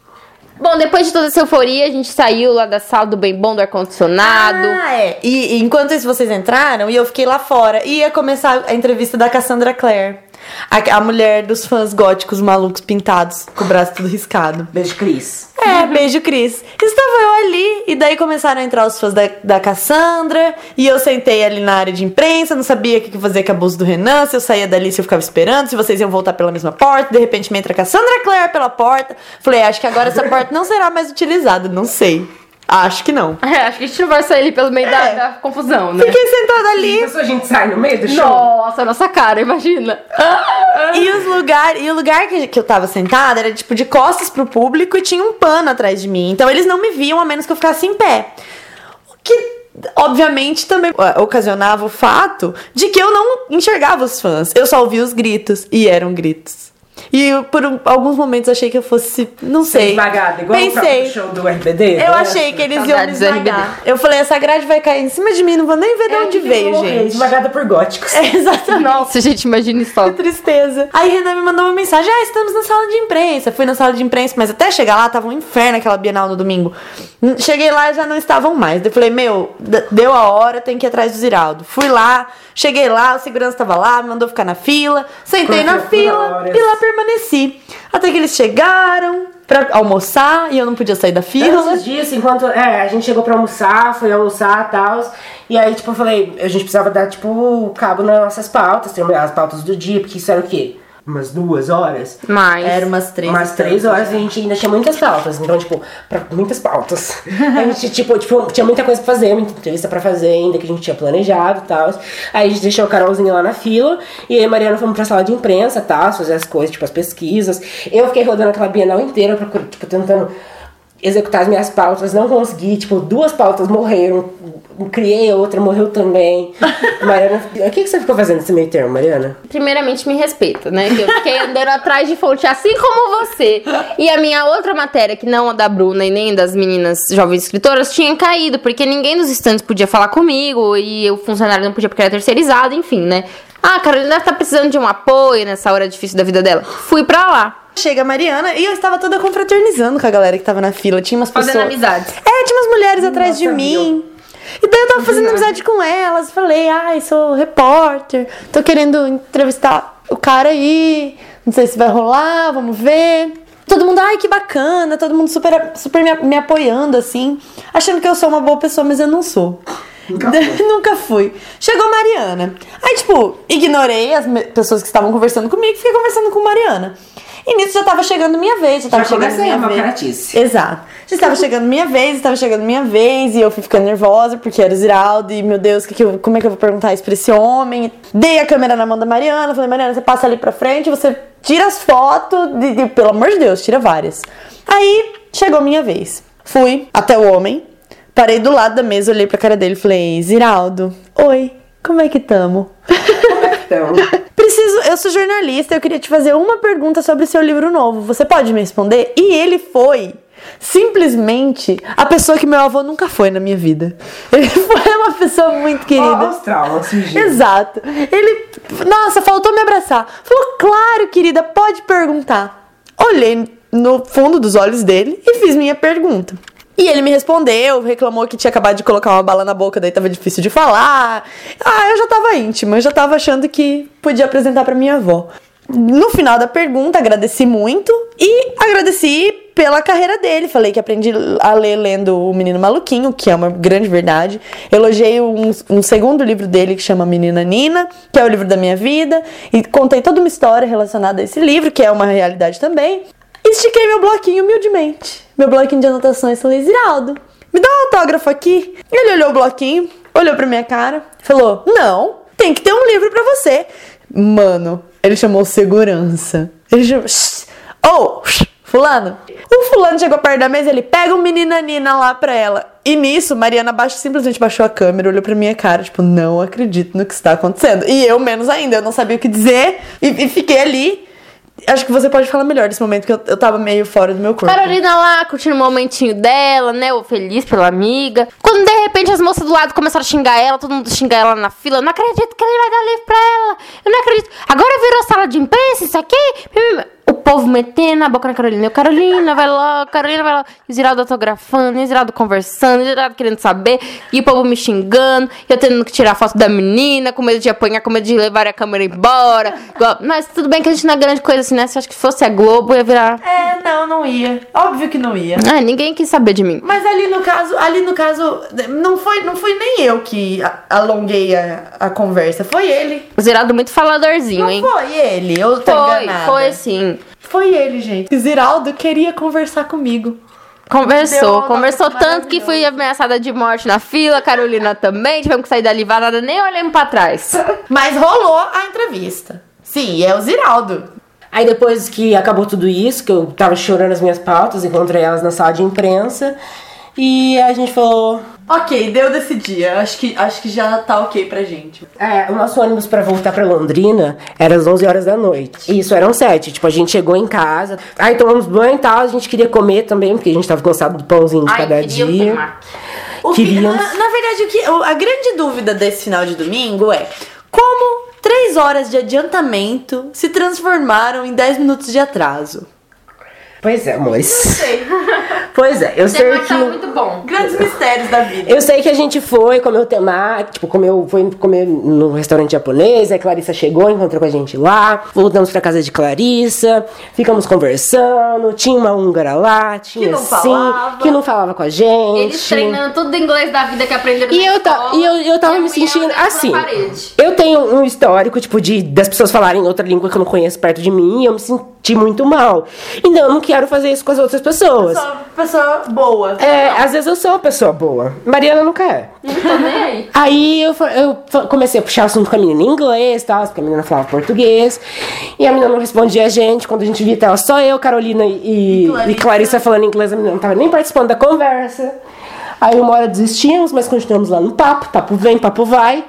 Bom, depois de toda essa euforia, a gente saiu lá da sala do bem bom, do ar-condicionado. Ah, é. E, e enquanto isso vocês entraram, e eu fiquei lá fora. E ia começar a entrevista da Cassandra Clare. A, a mulher dos fãs góticos malucos pintados, com o braço tudo riscado. Beijo, Cris. É, beijo, Cris. Estava eu ali, e daí começaram a entrar os fãs da, da Cassandra, e eu sentei ali na área de imprensa, não sabia o que que fazer com a bolsa do Renan, se eu saía dali, se eu ficava esperando, se vocês iam voltar pela mesma porta, de repente me entra a Cassandra Clare pela porta. Falei, acho que agora essa [laughs] porta não será mais utilizada, não sei. Acho que não. É, acho que a gente não vai sair ali pelo meio da, É. da confusão, né? Fiquei sentada ali, Isso a gente sai no meio do show. Nossa, nossa cara, imagina. E os lugar, e o lugar que, que eu tava sentada era tipo de costas pro público e tinha um pano atrás de mim. Então eles não me viam a menos que eu ficasse em pé. O que obviamente também eh, ocasionava o fato de que eu não enxergava os fãs. Eu só ouvia os gritos e eram gritos. E eu, por um- alguns momentos achei que eu fosse, não sei. Esmagada, igual o Pensei. próprio show do RBD. Eu né? achei que eles iam me esmagar. Eu falei, essa grade vai cair em cima de mim, não vou nem ver de onde veio, Morrer, gente. Esmagada por góticos. [laughs] É, exatamente. Nossa, gente, imagina isso. Que tristeza. Aí Renan me mandou uma mensagem: Ah, estamos na sala de imprensa. Fui na sala de imprensa, mas até chegar lá tava um inferno aquela Bienal no domingo. Hum, Cheguei lá e já não estavam mais. Daí Eu falei: Meu, deu a hora, tem que ir atrás do Ziraldo. Fui lá, cheguei lá, o segurança tava lá, me mandou ficar na fila. Sentei na fila e lá permaneci. Até que eles chegaram pra almoçar e eu não podia sair da fila. Esses dias, enquanto é, a gente chegou pra almoçar, foi almoçar e tal. E aí, tipo, eu falei, a gente precisava dar, tipo, cabo nas nossas pautas, terminar as pautas do dia, porque isso era o quê? Umas duas horas? Mas. Era umas três. Umas três horas e a gente ainda tinha muitas pautas. Então, tipo, pra muitas pautas. [laughs] a gente, tipo, tipo, tinha muita coisa pra fazer, muita entrevista pra fazer ainda que a gente tinha planejado e tal. Aí a gente deixou a Carolzinha lá na fila. E aí a Mariana fomos pra sala de imprensa tal, fazer as coisas, tipo, as pesquisas. Eu fiquei rodando aquela Bienal inteira, tipo, tentando executar as minhas pautas, não consegui, tipo, duas pautas morreram, criei outra, morreu também. [laughs] Mariana, o que, que você ficou fazendo nesse meio termo, Mariana? Primeiramente, me respeita, né? Que eu fiquei andando atrás de fonte, assim como você. E a minha outra matéria, que não a da Bruna e nem das meninas jovens escritoras, tinha caído, porque ninguém dos estantes podia falar comigo e o funcionário não podia porque era terceirizado, enfim, né? Ah, a Carolina deve estar precisando de um apoio nessa hora difícil da vida dela. Fui pra lá. Chega a Mariana e eu estava toda confraternizando com a galera que tava na fila. Tinha umas Fazendo pessoas. amizades. É, tinha umas mulheres atrás de mim. E daí eu tava fazendo amizade com elas. Falei, ai, sou repórter. Tô querendo entrevistar o cara aí. Não sei se vai rolar, vamos ver. Todo mundo, ai, que bacana. Todo mundo super, super me, me apoiando, assim. Achando que eu sou uma boa pessoa, mas eu não sou. Nunca [laughs] Nunca fui. Chegou a Mariana. Aí, tipo, ignorei as pessoas que estavam conversando comigo e fiquei conversando com Mariana. E nisso já tava chegando minha vez, já tava Já chegando minha a vez. malcaratice. Exato. Já estava chegando minha vez, estava chegando minha vez, e eu fui ficando nervosa porque era o Ziraldo, e meu Deus, que que eu- como é que eu vou perguntar isso pra esse homem? Dei a câmera na mão da Mariana, falei, Mariana, você passa ali pra frente, você tira as fotos, de, de- pelo amor de Deus, tira várias. Aí chegou minha vez. Fui até o homem, parei do lado da mesa, olhei pra cara dele e falei, Ziraldo, oi, como é que tamo? Então, Preciso, [laughs] eu sou jornalista, eu queria te fazer uma pergunta sobre o seu livro novo. Você pode me responder? E ele foi simplesmente a pessoa que meu avô nunca foi na minha vida. [laughs] Ele foi uma pessoa muito querida. Os traumas, fingindo. Exato. Ele, nossa, faltou me abraçar. Falou, claro, querida, pode perguntar. Olhei no fundo dos olhos dele e fiz minha pergunta. E ele me respondeu, reclamou que tinha acabado de colocar uma bala na boca, daí tava difícil de falar. Ah, eu já tava íntima, eu já tava achando que podia apresentar pra minha avó. No final da pergunta, agradeci muito e agradeci pela carreira dele. Falei que aprendi a ler lendo O Menino Maluquinho, que é uma grande verdade. Elogiei um, um segundo livro dele que chama Menina Nina, que é o livro da minha vida. E contei toda uma história relacionada a esse livro, que é uma realidade também. Estiquei meu bloquinho humildemente. Meu bloquinho de anotações. Falei, Ziraldo, me dá um autógrafo aqui. Ele olhou o bloquinho, olhou pra minha cara, falou: Não, tem que ter um livro pra você. Mano, ele chamou segurança. Ele chamou. Oh, Fulano. O fulano chegou perto da mesa, ele pega o menina Nina lá pra ela. E nisso, Mariana baixo, simplesmente baixou a câmera, olhou pra minha cara, tipo, não acredito no que está acontecendo. E eu menos ainda, eu não sabia o que dizer. E, e fiquei ali. Acho que você pode falar melhor desse momento, que eu, eu tava meio fora do meu corpo. Carolina lá, curtindo o momentinho dela, né? Ou feliz pela amiga. Quando de repente as moças do lado começaram a xingar ela, todo mundo xingar ela na fila. Eu não acredito que ele vai dar livro pra ela. Eu não acredito. Agora virou sala de imprensa, isso aqui. O povo metendo a boca na Carolina. Eu, Carolina, vai lá, Carolina, vai lá. E o Ziraldo autografando, e o Ziraldo conversando, e o Ziraldo querendo saber. E o povo me xingando, e eu tendo que tirar foto da menina, com medo de apanhar, com medo de levar a câmera embora. Igual- Mas tudo bem que a gente não é grande coisa assim, né? Se acho que fosse a Globo, ia virar. É, não, não ia. Óbvio que não ia. Ah, ninguém quis saber de mim. Mas ali no caso, ali no caso, não foi, não fui nem eu que alonguei a, a conversa, foi ele. O Ziraldo muito faladorzinho, Não hein? foi ele, eu tô Foi, enganada. foi sim. Foi ele, gente. Ziraldo queria conversar comigo. Conversou, conversou tanto que fui ameaçada de morte na fila, Carolina também, tivemos que sair dali varada, nem olhando pra trás. [laughs] Mas rolou a entrevista. Sim, é o Ziraldo. Aí depois que acabou tudo isso, que eu tava chorando as minhas pautas, encontrei elas na sala de imprensa. E a gente falou. Ok, deu desse dia. Acho que, acho que já tá ok pra gente. É, o nosso ônibus pra voltar pra Londrina era às 11 horas da noite. E isso eram 7. Tipo, a gente chegou em casa. Aí tomamos banho e tal. A gente queria comer também, porque a gente tava cansado do pãozinho de cada dia. O que, Queríamos. na, na verdade, o que, a grande dúvida desse final de domingo é como três horas de adiantamento se transformaram em 10 minutos de atraso. Pois é, amores. Sei. [laughs] Pois é, eu sei que. tá muito bom. Grandes mistérios da vida. Eu sei que a gente foi, comeu temaki, tipo, comeu, foi comer no restaurante japonês, aí Clarissa chegou, encontrou com a gente lá, voltamos pra casa de Clarissa, ficamos conversando, tinha uma húngara lá, tinha não sim, falava. que não falava com a gente. Eles treinando tudo inglês da vida que aprenderam E eu, ta- e eu, eu tava a me sentindo assim. Eu tenho um histórico, tipo, de das pessoas falarem outra língua que eu não conheço perto de mim e eu me senti muito mal. Então eu não quero fazer isso com as outras pessoas. Sou uma pessoa boa. É, às vezes eu sou uma pessoa boa. Mariana nunca é. Nem aí. [laughs] Aí eu, eu comecei a puxar assunto com a menina em inglês, tal, porque a menina falava português. E a menina não respondia a gente. Quando a gente via, tava só eu, Carolina e, e, Clarissa. e Clarissa falando inglês, a menina não tava nem participando da conversa. Aí uma hora desistimos, mas continuamos lá no papo. Papo vem, papo vai.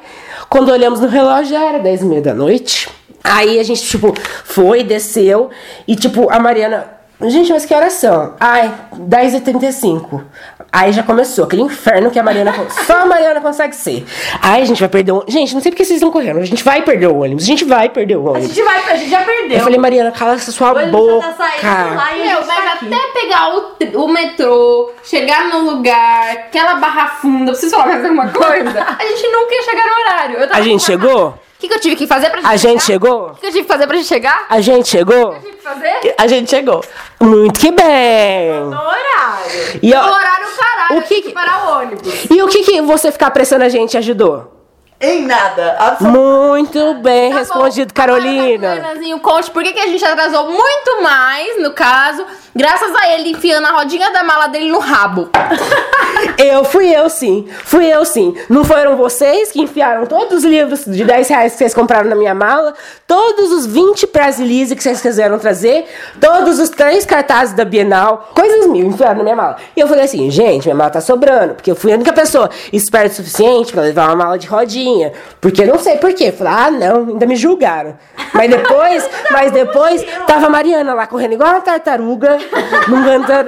Quando olhamos no relógio, já era 10 e meia da noite. Aí a gente, tipo, foi, desceu. E, tipo, a Mariana... Gente, mas que horas são? Ai, 10h35. Aí já começou aquele inferno que a Mariana. Só a Mariana consegue ser. Aí a gente vai perder o. Gente, não sei porque vocês estão correndo. A gente vai perder o ônibus. A gente vai perder o A ônibus. gente vai, a gente já perdeu. Eu falei, Mariana, cala essa sua Hoje boca. já tá saindo lá e a Meu, gente mas tá aqui. até pegar o, o metrô, chegar no lugar, aquela barra funda, preciso falar mais alguma coisa? [laughs] A gente nunca ia chegar no horário. Eu tava A gente chegou? O que, que eu tive que fazer pra gente A gente chegar? chegou? O que, que eu tive que fazer pra gente chegar? A gente chegou? O que eu tive que fazer? A gente chegou. Muito que bem. No horário. E, O ó, horário caralho, O eu que tive que- que parar o ônibus. e o que, que você ficar pressando a gente ajudou? Em nada. Absolutamente. Muito bem Tá respondido, bom. Agora, Carolina. Carolinazinho, conte por que, que a gente atrasou muito mais, no caso, graças a ele enfiando a rodinha da mala dele no rabo. [laughs] Eu fui eu sim, fui eu sim. Não foram vocês que enfiaram todos os livros de 10 reais que vocês compraram na minha mala, todos os 20 Brasilise que vocês quiseram trazer, todos os três cartazes da Bienal, coisas mil enfiaram na minha mala. E eu falei assim, gente, minha mala tá sobrando, porque eu fui a única pessoa esperta o suficiente pra levar uma mala de rodinha. Tinha. Porque eu não sei porquê. Falei, ah, não, ainda me julgaram. Mas depois, [laughs] mas depois, tava a Mariana lá correndo igual uma tartaruga, num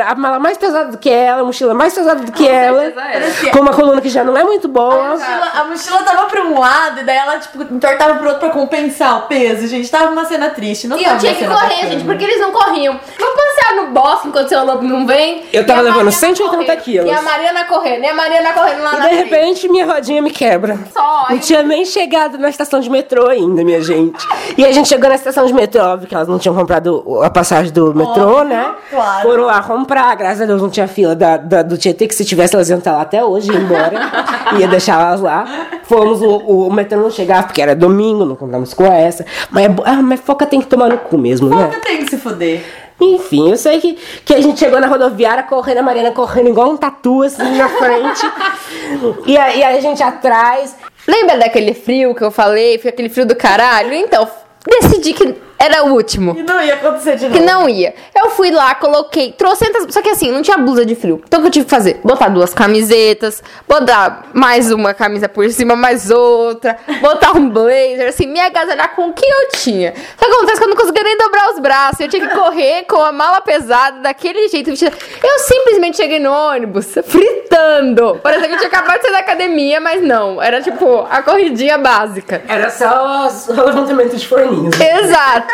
a mala mais pesada do que ela, a mochila mais pesada do que ela, certeza com uma coluna que já não é muito A boa. mochila, a mochila tava pra um lado e daí ela, tipo, entortava pro outro pra compensar o peso, gente. Tava uma cena triste. Não E tava eu tinha que correr, bacana. gente, porque eles não corriam. Vamos passear no bosque enquanto seu lobo não vem. Eu tava a levando Mariana 180 correndo, quilos. E a Mariana correndo, e a Mariana correndo lá E na de frente. repente minha rodinha me quebra. Só, Não aí- tinha nem chegado na estação de metrô ainda, minha gente. E a gente chegou na estação de metrô, óbvio que elas não tinham comprado o- a passagem do metrô, Óbvio, né? claro. Foram lá comprar, graças a Deus não tinha fila da, da- do Tietê, que se tivesse elas iam estar lá até hoje, ia embora. [laughs] ia deixar elas lá. Fomos, o, o metrô não chegava porque era domingo, não compramos com essa. Mas, é bo- ah, mas foca tem que tomar no cu mesmo, né? Foca tem que se fuder. Enfim, eu sei que, que a gente chegou na rodoviária correndo, a Mariana correndo igual um tatu assim na frente. [laughs] e, a, e a gente atrás. Lembra daquele frio que eu falei? Foi aquele frio do caralho? Então, decidi que era o último. E não ia acontecer de novo. Que não ia. Eu fui lá, coloquei, trouxe Só que assim, não tinha blusa de frio. Então o que eu tive que fazer? Botar duas camisetas, botar mais uma camisa por cima, mais outra, botar um blazer, assim, me agasalhar com o que eu tinha. Só que acontece que eu não conseguia nem dobrar os braços. Eu tinha que [laughs] correr com a mala pesada, daquele jeito. Eu simplesmente cheguei no ônibus fritando. Parecia que eu tinha acabado de sair da academia, mas não. Era tipo a corridinha básica. Era só os- o levantamento de forninhos. Exato.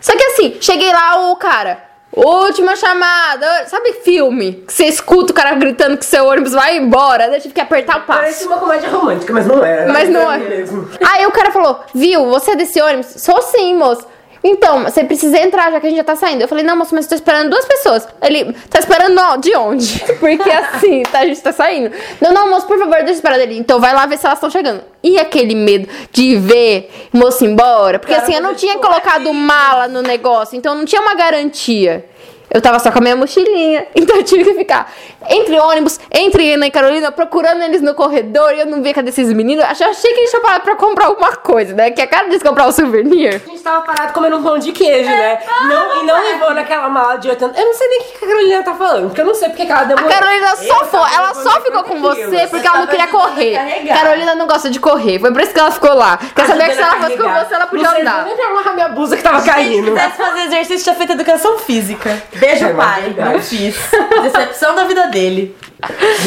Só que assim, cheguei lá, o cara. Última chamada. Sabe filme? Que você escuta o cara gritando que seu ônibus vai embora. Daí eu tive que apertar o passo. Parece uma comédia romântica, mas não é. Mas não é. mesmo. Aí o cara falou: Viu, você é desse ônibus? Sou sim, moço. Então, você precisa entrar já que a gente já tá saindo. Eu falei, não, moço, mas eu tô esperando duas pessoas. Ele, tá esperando ó, de onde? [laughs] Porque assim, tá, a gente tá saindo. Não, não, moço, por favor, deixa eu esperar dele. Então vai lá ver se elas estão chegando. E aquele medo de ver moço embora? Porque Cara, assim, eu não tinha colocado mala no negócio, então não tinha uma garantia. Eu tava só com a minha mochilinha, [laughs] então eu tive que ficar entre ônibus, entre Ana e Carolina, procurando eles no corredor, e eu não via cadê esses meninos. Achei, achei que eles tinham parado pra comprar alguma coisa, né? Que a cara deles comprar um souvenir. A gente tava parado comendo um pão de queijo, né? Não, e não levou naquela mala de 80. Eu não sei nem o que a Carolina tá falando, porque eu não sei porque que ela A demorou. Carolina só Eu foi, ela só ficou com 50 você porque ela não queria a correr. carregar. Carolina não gosta de correr, foi por isso que ela ficou lá. Quer saber que se ela fosse com a você, ela podia não sei andar. nem pra amarrar minha blusa que tava Se caindo. quisesse fazer exercício, tinha feito educação física. Beijo, É, pai. Não fiz. Decepção da vida dele.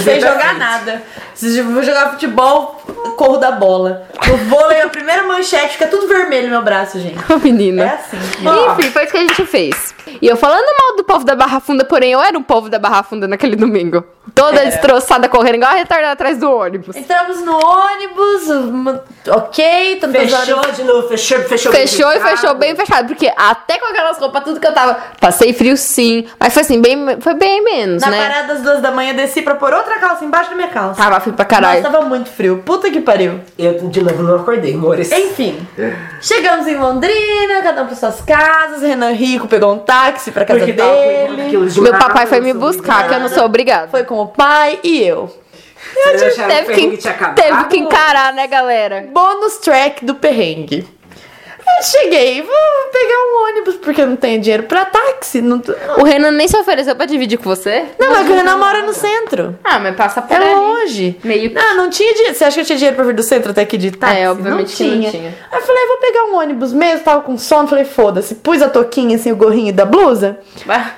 Sem jogar nada. Se eu vou jogar futebol, corro da bola. No vôlei, a primeira manchete fica tudo vermelho no meu braço, gente. Ô, [laughs] menina. É assim. Enfim, foi isso que a gente fez. E eu falando mal do povo da Barra Funda, porém eu era um povo da Barra Funda naquele domingo. Toda Era. destroçada, correndo igual a retardada atrás do ônibus. Entramos no ônibus, uma- ok, tantas Fechou horas. de novo, fechou, fechou. bem Fechou e fechado. fechou bem fechado, porque até com aquelas roupas, tudo que eu tava. Passei frio sim, mas foi assim, bem, foi bem menos, Na né? parada das duas da manhã, desci pra pôr outra calça embaixo da minha calça. Tava frio pra caralho. Nossa, tava muito frio. Puta que pariu. Eu de novo não acordei, amores. Enfim, [laughs] chegamos em Londrina, cada um para suas casas. Renan Rico pegou um táxi pra casa Porque tava com 80 dele. de Meu papai foi me buscar, que eu não sou obrigada. Foi com o pai e eu. Vocês acharam que o Teve que, tinha acabado? teve que encarar, né, galera? Bônus track do perrengue. Eu cheguei, vou pegar um ônibus porque eu não tenho dinheiro pra táxi. Não, O Renan nem se ofereceu pra dividir com você? não mas o Renan mora no centro. Ah, mas passa por É ali. longe. Meio que- Não, não tinha dinheiro. Você acha que eu tinha dinheiro pra vir do centro até aqui de táxi? É, obviamente que não tinha. Aí eu falei, vou pegar um ônibus mesmo, tava com sono. Falei, foda-se. Pus a touquinha, assim, o gorrinho da blusa.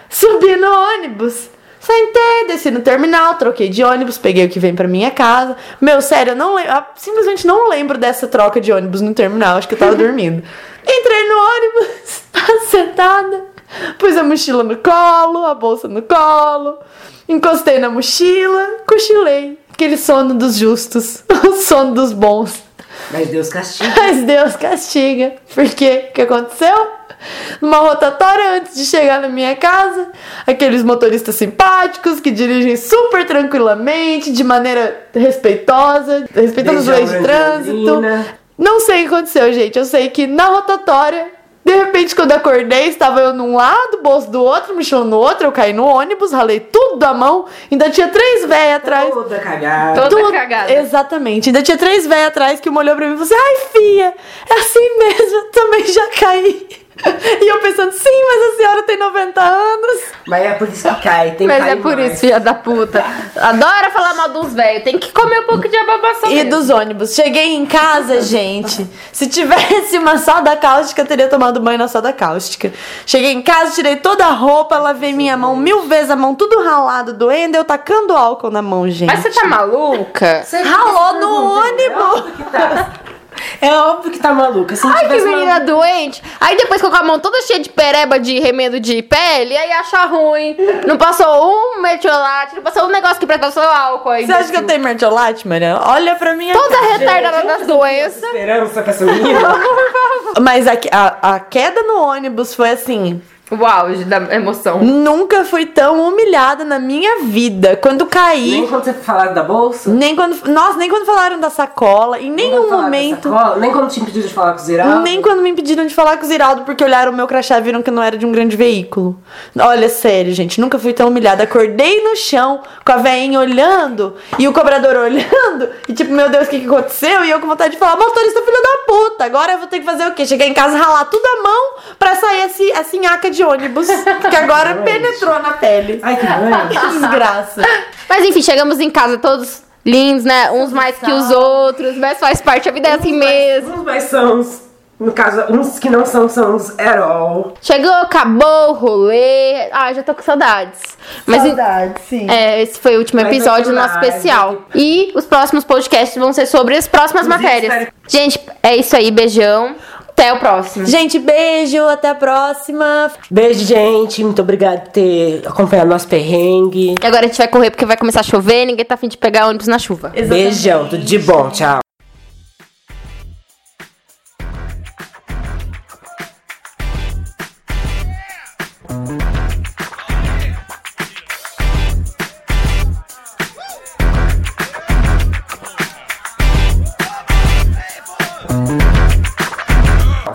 Subi no ônibus. Sentei, desci no terminal, troquei de ônibus, peguei o que vem pra minha casa. Meu, sério, eu não lembro. eu simplesmente não lembro dessa troca de ônibus no terminal. Acho que eu tava [laughs] dormindo. Entrei no ônibus, [laughs] sentada, pus a mochila no colo, a bolsa no colo, encostei na mochila, cochilei. Aquele sono dos justos, [laughs] o sono dos bons. Mas Deus castiga. [laughs] Mas Deus castiga. Porque o que aconteceu? Numa rotatória antes de chegar na minha casa, aqueles motoristas simpáticos que dirigem super tranquilamente, de maneira respeitosa, respeitando as Desde a leis de trânsito. Não sei o que aconteceu, gente. Eu sei que na rotatória, de repente, quando acordei, estava eu num lado, bolso do outro, mochila no outro, eu caí no ônibus, ralei tudo da mão, ainda tinha três véias atrás. Toda cagada. Toda Tudo- cagada. Exatamente. Ainda tinha três velhas atrás que uma olhou pra mim e falou assim: Ai, filha, é assim mesmo, eu também já caí. [laughs] E eu pensando, sim, mas a senhora tem 90 anos. Mas é por isso que cai, tem que Mas é por mais. isso, filha da puta. Adora falar mal dos velhos. Tem que comer um pouco de ababação. E mesmo. dos ônibus. Cheguei em casa, [laughs] gente. Se tivesse uma soda cáustica, eu teria tomado banho na soda cáustica. Cheguei em casa, tirei toda a roupa, lavei minha mão mil vezes, a mão tudo ralado, doendo, eu tacando álcool na mão, gente. Mas você tá maluca? Ralou no ônibus! É óbvio que tá maluca. Se não Ai, que tivesse menina doente. Aí depois com a mão toda cheia de pereba de remendo de pele, aí acha ruim. Não passou um metiolate, não passou um negócio que presta seu álcool aí. Você acha que eu tenho mertiolate, Maria? Olha pra minha Toda retardada das doenças. esperança com essa menina. [laughs] Mas a, a, a queda no ônibus foi assim. O auge da emoção. Nunca fui tão humilhada na minha vida. Quando caí. Nem quando você falaram da bolsa. Nem quando. Nossa, nem quando falaram da sacola. Em nem nenhum momento. sacola, nem quando tinha pedido de falar com o Ziraldo. Nem quando me impediram de falar com o Ziraldo, porque olharam o meu crachá e viram que eu não era de um grande veículo. Olha, sério, gente, nunca fui tão humilhada. Acordei no chão, com a veinha olhando, e o cobrador [laughs] olhando, e tipo, meu Deus, o que, que aconteceu? E eu com vontade de falar, motorista filho da puta, agora eu vou ter que fazer o quê? Chegar em casa, ralar tudo a mão pra sair esse, essa nhaca de ônibus, que agora penetrou na pele. Ai, que. [laughs] Que desgraça. Mas enfim, chegamos em casa todos lindos, né? Uns mais que os outros, mas faz parte, a vida é assim mesmo. Uns mais sãos. No caso, uns que não são sãos at all. Chegou, acabou o rolê. Ah, já tô com saudades. Mas Saudade, sim. É, esse foi o último Vai episódio do nosso especial. vai E os próximos podcasts vão ser sobre as próximas Inclusive, matérias. espero- Gente, é isso aí. Beijão. Até o próximo. Gente, beijo, até a próxima. Beijo, gente. Muito obrigada por ter acompanhado nosso perrengue. E agora a gente vai correr porque vai começar a chover. Ninguém tá afim de pegar ônibus na chuva. Beijão, tudo de bom. Tchau.